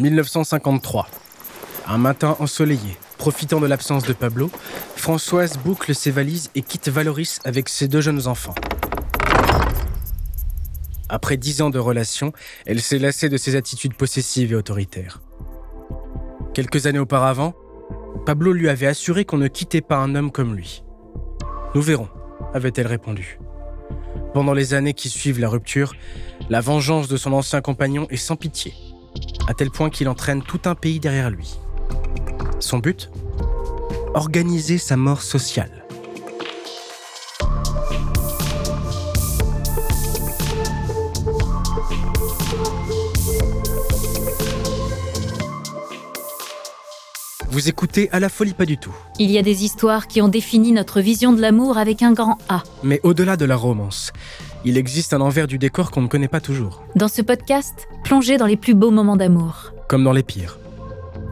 1953. Un matin ensoleillé, profitant de l'absence de Pablo, Françoise boucle ses valises et quitte Valoris avec ses deux jeunes enfants. Après dix ans de relation, elle s'est lassée de ses attitudes possessives et autoritaires. Quelques années auparavant, Pablo lui avait assuré qu'on ne quittait pas un homme comme lui. Nous verrons, avait-elle répondu. Pendant les années qui suivent la rupture, la vengeance de son ancien compagnon est sans pitié, à tel point qu'il entraîne tout un pays derrière lui. Son but? Organiser sa mort sociale. Vous écoutez à la folie pas du tout. Il y a des histoires qui ont défini notre vision de l'amour avec un grand A. Mais au-delà de la romance, il existe un envers du décor qu'on ne connaît pas toujours. Dans ce podcast, plongez dans les plus beaux moments d'amour. Comme dans les pires.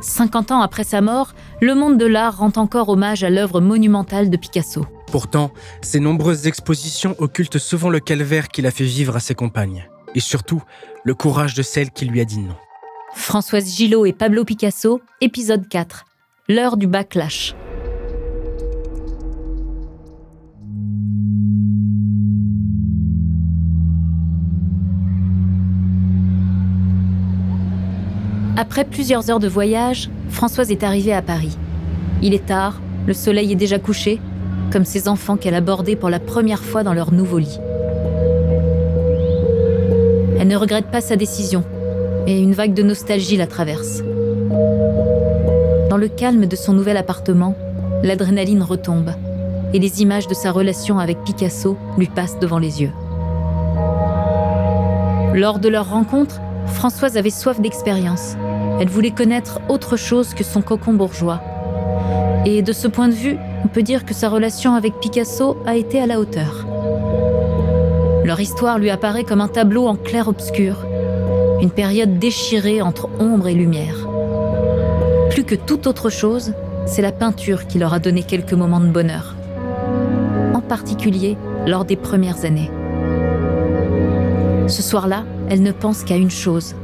50 ans après sa mort, le monde de l'art rend encore hommage à l'œuvre monumentale de Picasso. Pourtant, ses nombreuses expositions occultent souvent le calvaire qu'il a fait vivre à ses compagnes. Et surtout, le courage de celle qui lui a dit non. Françoise Gillot et Pablo Picasso, épisode 4 l'heure du backlash. Après plusieurs heures de voyage, Françoise est arrivée à Paris. Il est tard, le soleil est déjà couché, comme ces enfants qu'elle abordait pour la première fois dans leur nouveau lit. Elle ne regrette pas sa décision, et une vague de nostalgie la traverse. Dans le calme de son nouvel appartement, l'adrénaline retombe et les images de sa relation avec Picasso lui passent devant les yeux. Lors de leur rencontre, Françoise avait soif d'expérience. Elle voulait connaître autre chose que son cocon bourgeois. Et de ce point de vue, on peut dire que sa relation avec Picasso a été à la hauteur. Leur histoire lui apparaît comme un tableau en clair-obscur, une période déchirée entre ombre et lumière. Plus que toute autre chose, c'est la peinture qui leur a donné quelques moments de bonheur. En particulier lors des premières années. Ce soir-là, elle ne pense qu'à une chose,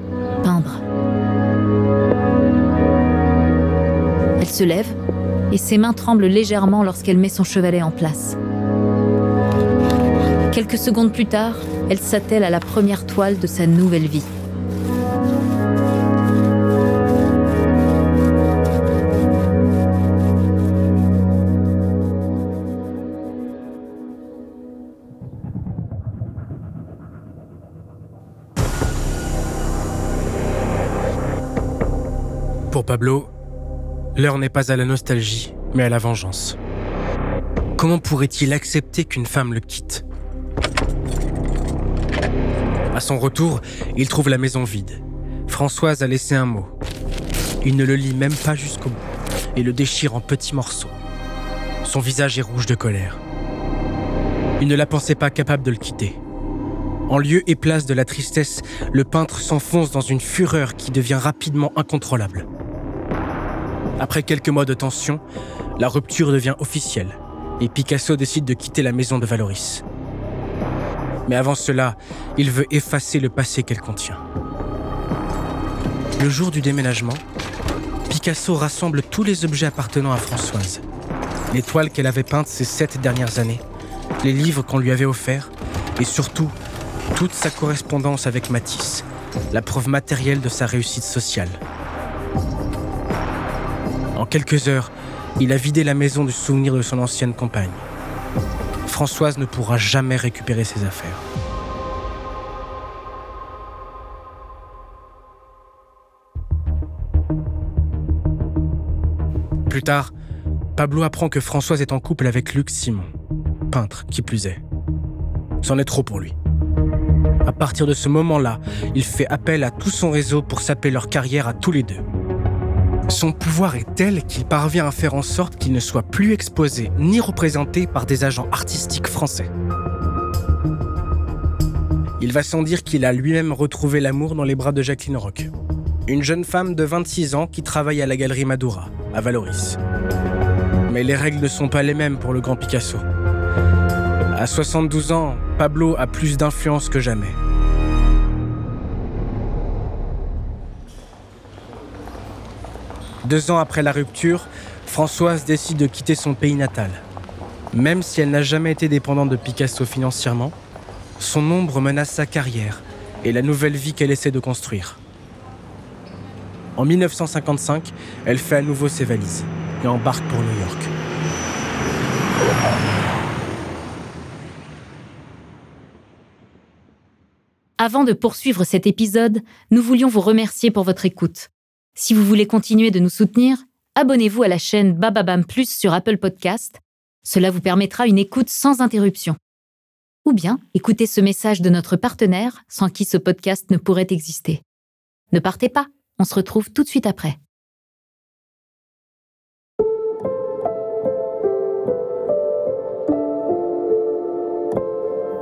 peindre. Se lève et ses mains tremblent légèrement lorsqu'elle met son chevalet en place. Quelques secondes plus tard, elle s'attelle à la première toile de sa nouvelle vie. Pour Pablo, l'heure n'est pas à la nostalgie, mais à la vengeance. Comment pourrait-il accepter qu'une femme le quitte? À son retour, il trouve la maison vide. Françoise a laissé un mot. Il ne le lit même pas jusqu'au bout et le déchire en petits morceaux. Son visage est rouge de colère. Il ne la pensait pas capable de le quitter. En lieu et place de la tristesse, le peintre s'enfonce dans une fureur qui devient rapidement incontrôlable. Après quelques mois de tension, la rupture devient officielle et Picasso décide de quitter la maison de Valoris. Mais avant cela, il veut effacer le passé qu'elle contient. Le jour du déménagement, Picasso rassemble tous les objets appartenant à Françoise. Les toiles qu'elle avait peintes ces sept dernières années, les livres qu'on lui avait offerts, et surtout toute sa correspondance avec Matisse, la preuve matérielle de sa réussite sociale. En quelques heures, il a vidé la maison du souvenir de son ancienne compagne. Françoise ne pourra jamais récupérer ses affaires. Plus tard, Pablo apprend que Françoise est en couple avec Luc Simon, peintre qui plus est. C'en est trop pour lui. À partir de ce moment-là, il fait appel à tout son réseau pour saper leur carrière à tous les deux. Son pouvoir est tel qu'il parvient à faire en sorte qu'il ne soit plus exposé ni représenté par des agents artistiques français. Il va sans dire qu'il a lui-même retrouvé l'amour dans les bras de Jacqueline Roch, une jeune femme de 26 ans qui travaille à la galerie Madura, à Valoris. Mais les règles ne sont pas les mêmes pour le grand Picasso. À 72 ans, Pablo a plus d'influence que jamais. Deux ans après la rupture, Françoise décide de quitter son pays natal. Même si elle n'a jamais été dépendante de Picasso financièrement, son ombre menace sa carrière et la nouvelle vie qu'elle essaie de construire. En 1955, elle fait à nouveau ses valises et embarque pour New York. Avant de poursuivre cet épisode, nous voulions vous remercier pour votre écoute. Si vous voulez continuer de nous soutenir, abonnez-vous à la chaîne Bababam Plus sur Apple Podcast. Cela vous permettra une écoute sans interruption. Ou bien écoutez ce message de notre partenaire sans qui ce podcast ne pourrait exister. Ne partez pas, on se retrouve tout de suite après.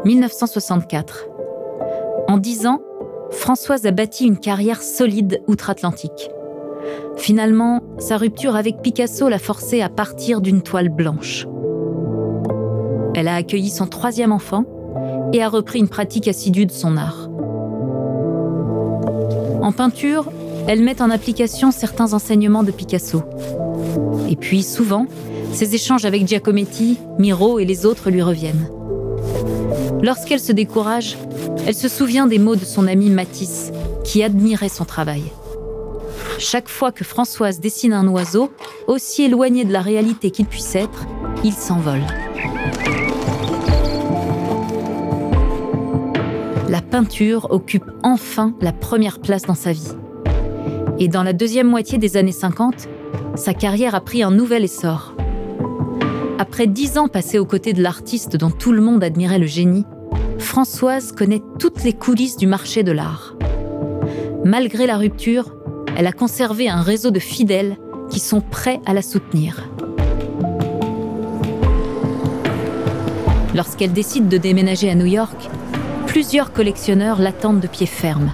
« 1964. En dix ans, Françoise a bâti une carrière solide outre-Atlantique. Finalement, sa rupture avec Picasso l'a forcée à partir d'une toile blanche. Elle a accueilli son troisième enfant et a repris une pratique assidue de son art. En peinture, elle met en application certains enseignements de Picasso. Et puis, souvent, ses échanges avec Giacometti, Miro et les autres lui reviennent. Lorsqu'elle se décourage, elle se souvient des mots de son ami Matisse, qui admirait son travail. Chaque fois que Françoise dessine un oiseau, aussi éloigné de la réalité qu'il puisse être, il s'envole. La peinture occupe enfin la première place dans sa vie. Et dans la deuxième moitié des années 50, sa carrière a pris un nouvel essor. Après dix ans passés aux côtés de l'artiste dont tout le monde admirait le génie, Françoise connaît toutes les coulisses du marché de l'art. Malgré la rupture, elle a conservé un réseau de fidèles qui sont prêts à la soutenir. Lorsqu'elle décide de déménager à New York, plusieurs collectionneurs l'attendent de pied ferme.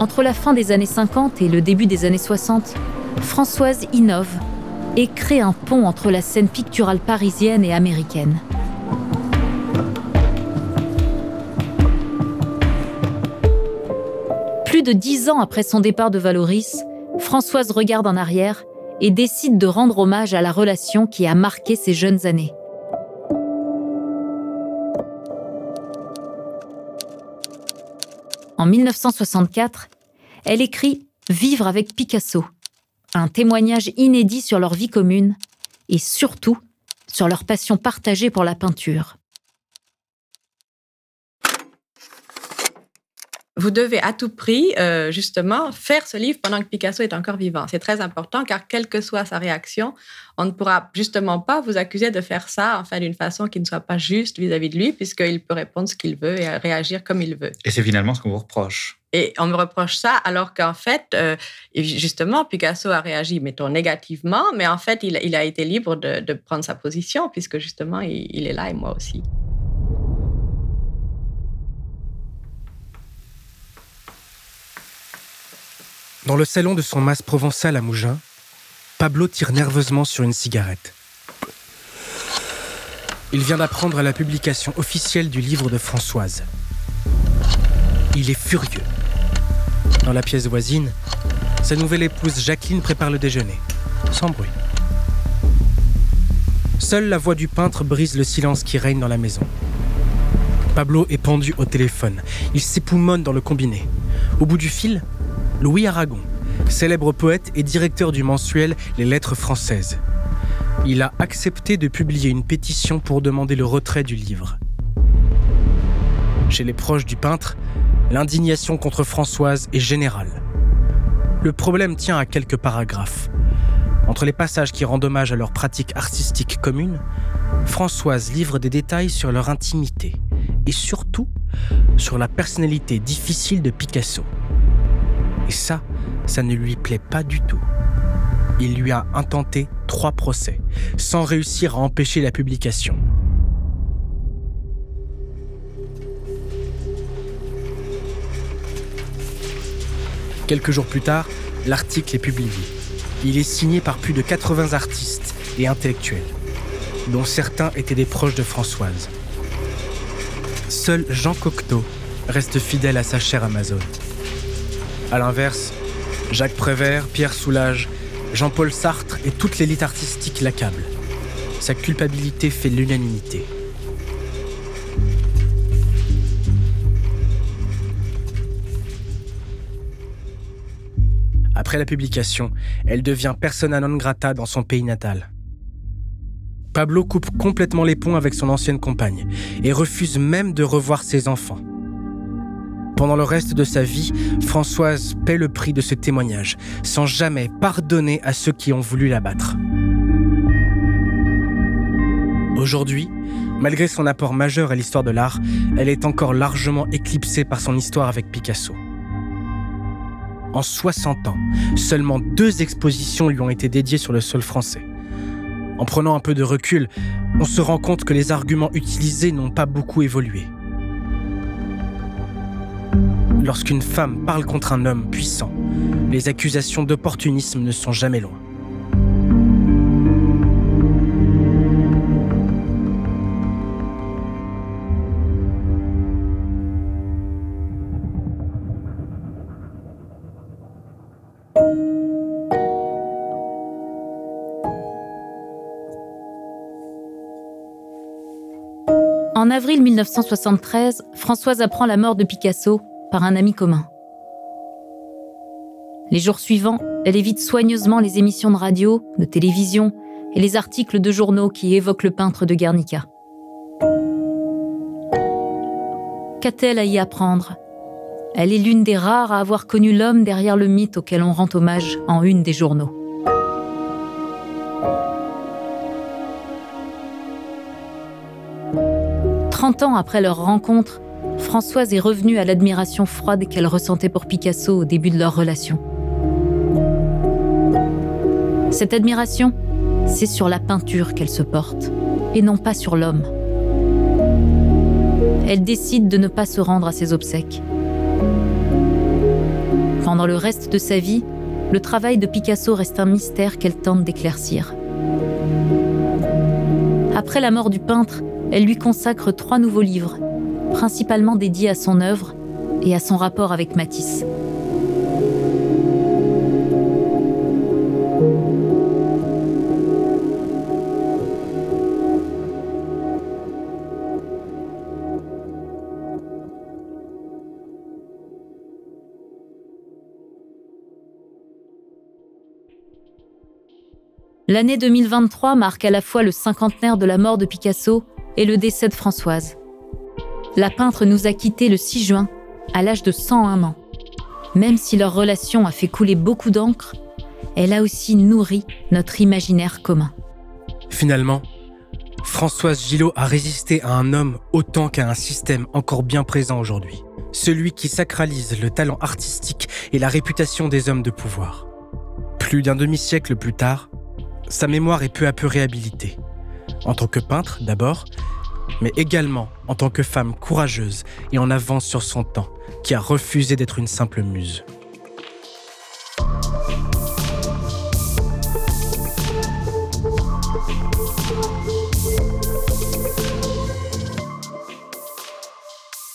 Entre la fin des années 50 et le début des années 60, Françoise innove et crée un pont entre la scène picturale parisienne et américaine. Plus de dix ans après son départ de Valoris, Françoise regarde en arrière et décide de rendre hommage à la relation qui a marqué ses jeunes années. En 1964, elle écrit Vivre avec Picasso, un témoignage inédit sur leur vie commune et surtout sur leur passion partagée pour la peinture. Vous devez à tout prix, euh, justement, faire ce livre pendant que Picasso est encore vivant. C'est très important car, quelle que soit sa réaction, on ne pourra justement pas vous accuser de faire ça enfin, d'une façon qui ne soit pas juste vis-à-vis de lui, puisqu'il peut répondre ce qu'il veut et réagir comme il veut. Et c'est finalement ce qu'on vous reproche. Et on me reproche ça alors qu'en fait, euh, justement, Picasso a réagi, mettons, négativement, mais en fait, il, a été libre de, prendre sa position, puisque justement, il est là et moi aussi. Dans le salon de son mas provençal à Mougins, Pablo tire nerveusement sur une cigarette. Il vient d'apprendre la publication officielle du livre de Françoise. Il est furieux. Dans la pièce voisine, sa nouvelle épouse Jacqueline prépare le déjeuner, sans bruit. Seule la voix du peintre brise le silence qui règne dans la maison. Pablo est pendu au téléphone. Il s'époumonne dans le combiné. Au bout du fil, Louis Aragon, célèbre poète et directeur du mensuel Les Lettres françaises. Il a accepté de publier une pétition pour demander le retrait du livre. Chez les proches du peintre, l'indignation contre Françoise est générale. Le problème tient à quelques paragraphes. Entre les passages qui rendent hommage à leur pratique artistique commune, Françoise livre des détails sur leur intimité et surtout sur la personnalité difficile de Picasso. Et ça, ça ne lui plaît pas du tout. Il lui a intenté trois procès, sans réussir à empêcher la publication. Quelques jours plus tard, l'article est publié. Il est signé par plus de 80 artistes et intellectuels, dont certains étaient des proches de Françoise. Seul Jean Cocteau reste fidèle à sa chère Amazon. A l'inverse, Jacques Prévert, Pierre Soulages Jean-Paul Sartre et toute l'élite artistique l'accablent. Sa culpabilité fait l'unanimité. Après la publication, elle devient persona non grata dans son pays natal. Pablo coupe complètement les ponts avec son ancienne compagne et refuse même de revoir ses enfants. Pendant le reste de sa vie, Françoise paie le prix de ce témoignage, sans jamais pardonner à ceux qui ont voulu l'abattre. Aujourd'hui, malgré son apport majeur à l'histoire de l'art, elle est encore largement éclipsée par son histoire avec Picasso. En 60 ans, seulement deux expositions lui ont été dédiées sur le sol français. En prenant un peu de recul, on se rend compte que les arguments utilisés n'ont pas beaucoup évolué. Lorsqu'une femme parle contre un homme puissant, les accusations d'opportunisme ne sont jamais loin. En avril 1973, Françoise apprend la mort de Picasso par un ami commun. Les jours suivants, elle évite soigneusement les émissions de radio, de télévision et les articles de journaux qui évoquent le peintre de Guernica. Qu'a-t-elle à y apprendre? Elle est l'une des rares à avoir connu l'homme derrière le mythe auquel on rend hommage en une des journaux. 30 ans après leur rencontre, Françoise est revenue à l'admiration froide qu'elle ressentait pour Picasso au début de leur relation. Cette admiration, c'est sur la peinture qu'elle se porte, et non pas sur l'homme. Elle décide de ne pas se rendre à ses obsèques. Pendant le reste de sa vie, le travail de Picasso reste un mystère qu'elle tente d'éclaircir. Après la mort du peintre, elle lui consacre trois nouveaux livres, principalement dédiés à son œuvre et à son rapport avec Matisse. L'année 2023 marque à la fois le cinquantenaire de la mort de Picasso et le décès de Françoise. La peintre nous a quittés le 6 juin, à l'âge de 101 ans. Même si leur relation a fait couler beaucoup d'encre, elle a aussi nourri notre imaginaire commun. Finalement, Françoise Gillot a résisté à un homme autant qu'à un système encore bien présent aujourd'hui. Celui qui sacralise le talent artistique et la réputation des hommes de pouvoir. Plus d'un demi-siècle plus tard, sa mémoire est peu à peu réhabilitée. En tant que peintre d'abord, mais également en tant que femme courageuse et en avance sur son temps, qui a refusé d'être une simple muse.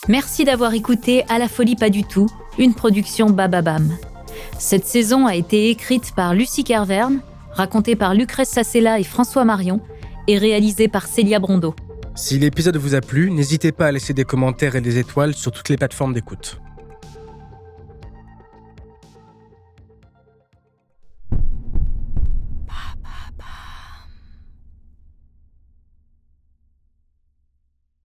Merci d'avoir écouté À la folie pas du tout, une production Bababam. Cette saison a été écrite par Lucie Kerverne, racontée par Lucrèce Sassella et François Marion, et réalisée par Célia Brondeau. Si l'épisode vous a plu, n'hésitez pas à laisser des commentaires et des étoiles sur toutes les plateformes d'écoute.